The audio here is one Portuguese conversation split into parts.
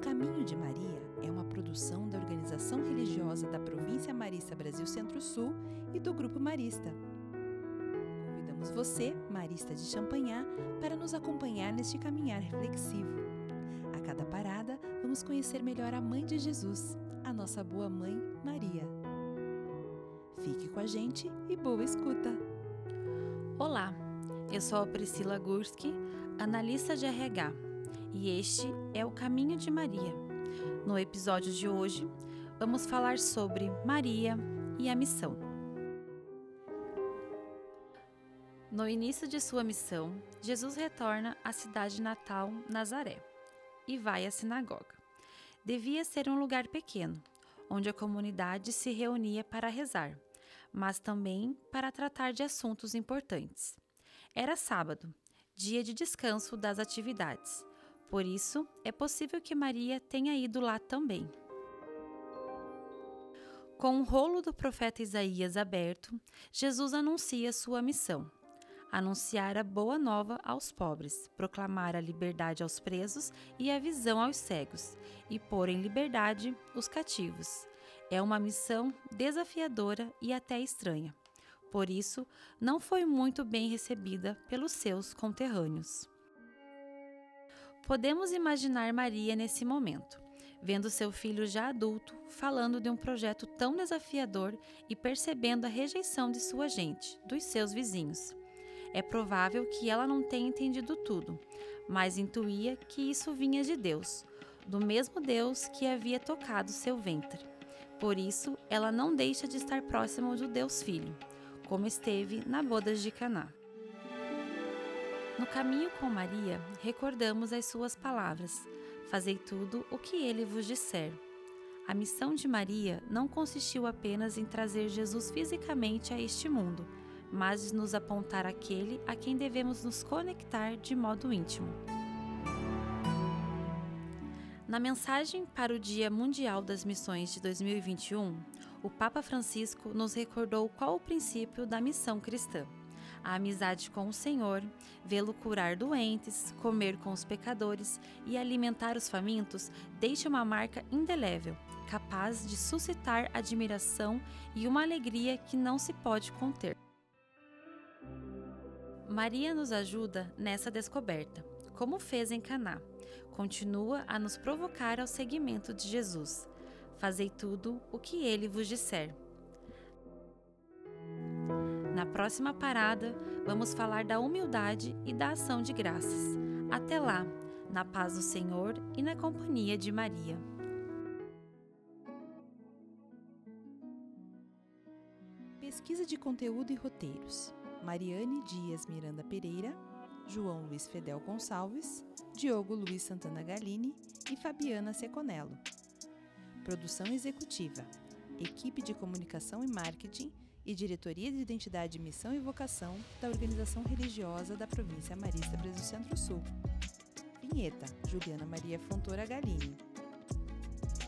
Caminho de Maria é uma produção da Organização Religiosa da Província Marista Brasil Centro-Sul e do Grupo Marista. Convidamos você, Marista de Champanhar, para nos acompanhar neste caminhar reflexivo. A cada parada, vamos conhecer melhor a Mãe de Jesus, a nossa boa mãe, Maria. Fique com a gente e boa escuta! Olá, eu sou a Priscila Gurski, analista de RH, e este é o Caminho de Maria. No episódio de hoje, vamos falar sobre Maria e a missão. No início de sua missão, Jesus retorna à cidade natal, Nazaré, e vai à sinagoga. Devia ser um lugar pequeno, onde a comunidade se reunia para rezar, mas também para tratar de assuntos importantes. Era sábado, dia de descanso das atividades. Por isso, é possível que Maria tenha ido lá também. Com o rolo do profeta Isaías aberto, Jesus anuncia sua missão: anunciar a boa nova aos pobres, proclamar a liberdade aos presos e a visão aos cegos, e pôr em liberdade os cativos. É uma missão desafiadora e até estranha. Por isso, não foi muito bem recebida pelos seus conterrâneos. Podemos imaginar Maria nesse momento, vendo seu filho já adulto falando de um projeto tão desafiador e percebendo a rejeição de sua gente, dos seus vizinhos. É provável que ela não tenha entendido tudo, mas intuía que isso vinha de Deus, do mesmo Deus que havia tocado seu ventre. Por isso, ela não deixa de estar próxima do Deus Filho, como esteve na bodas de Caná. No caminho com Maria, recordamos as suas palavras: Fazei tudo o que ele vos disser. A missão de Maria não consistiu apenas em trazer Jesus fisicamente a este mundo, mas nos apontar aquele a quem devemos nos conectar de modo íntimo. Na mensagem para o Dia Mundial das Missões de 2021, o Papa Francisco nos recordou qual o princípio da missão cristã: a amizade com o Senhor, vê-lo curar doentes, comer com os pecadores e alimentar os famintos deixa uma marca indelével, capaz de suscitar admiração e uma alegria que não se pode conter. Maria nos ajuda nessa descoberta, como fez em Caná. Continua a nos provocar ao seguimento de Jesus. Fazei tudo o que ele vos disser. Na próxima parada, vamos falar da humildade e da ação de graças. Até lá, na paz do Senhor e na companhia de Maria. Pesquisa de conteúdo e roteiros. Mariane Dias Miranda Pereira, João Luiz Fedel Gonçalves, Diogo Luiz Santana Galini e Fabiana Seconello. Produção executiva. Equipe de comunicação e marketing e Diretoria de Identidade, Missão e Vocação da Organização Religiosa da Província Marista Brasil Centro-Sul. Vinheta: Juliana Maria Fontoura Galini.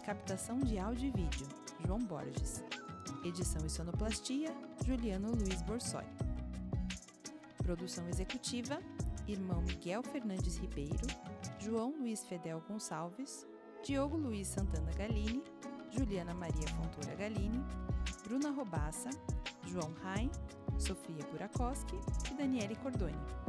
Captação de áudio e vídeo: João Borges. Edição e sonoplastia: Juliano Luiz Borsoi. Produção executiva: Irmão Miguel Fernandes Ribeiro, João Luiz Fedel Gonçalves, Diogo Luiz Santana Galini, Juliana Maria Fontoura Galini, Bruna Robassa, João Rain, Sofia Burakoski e Daniele Cordoni.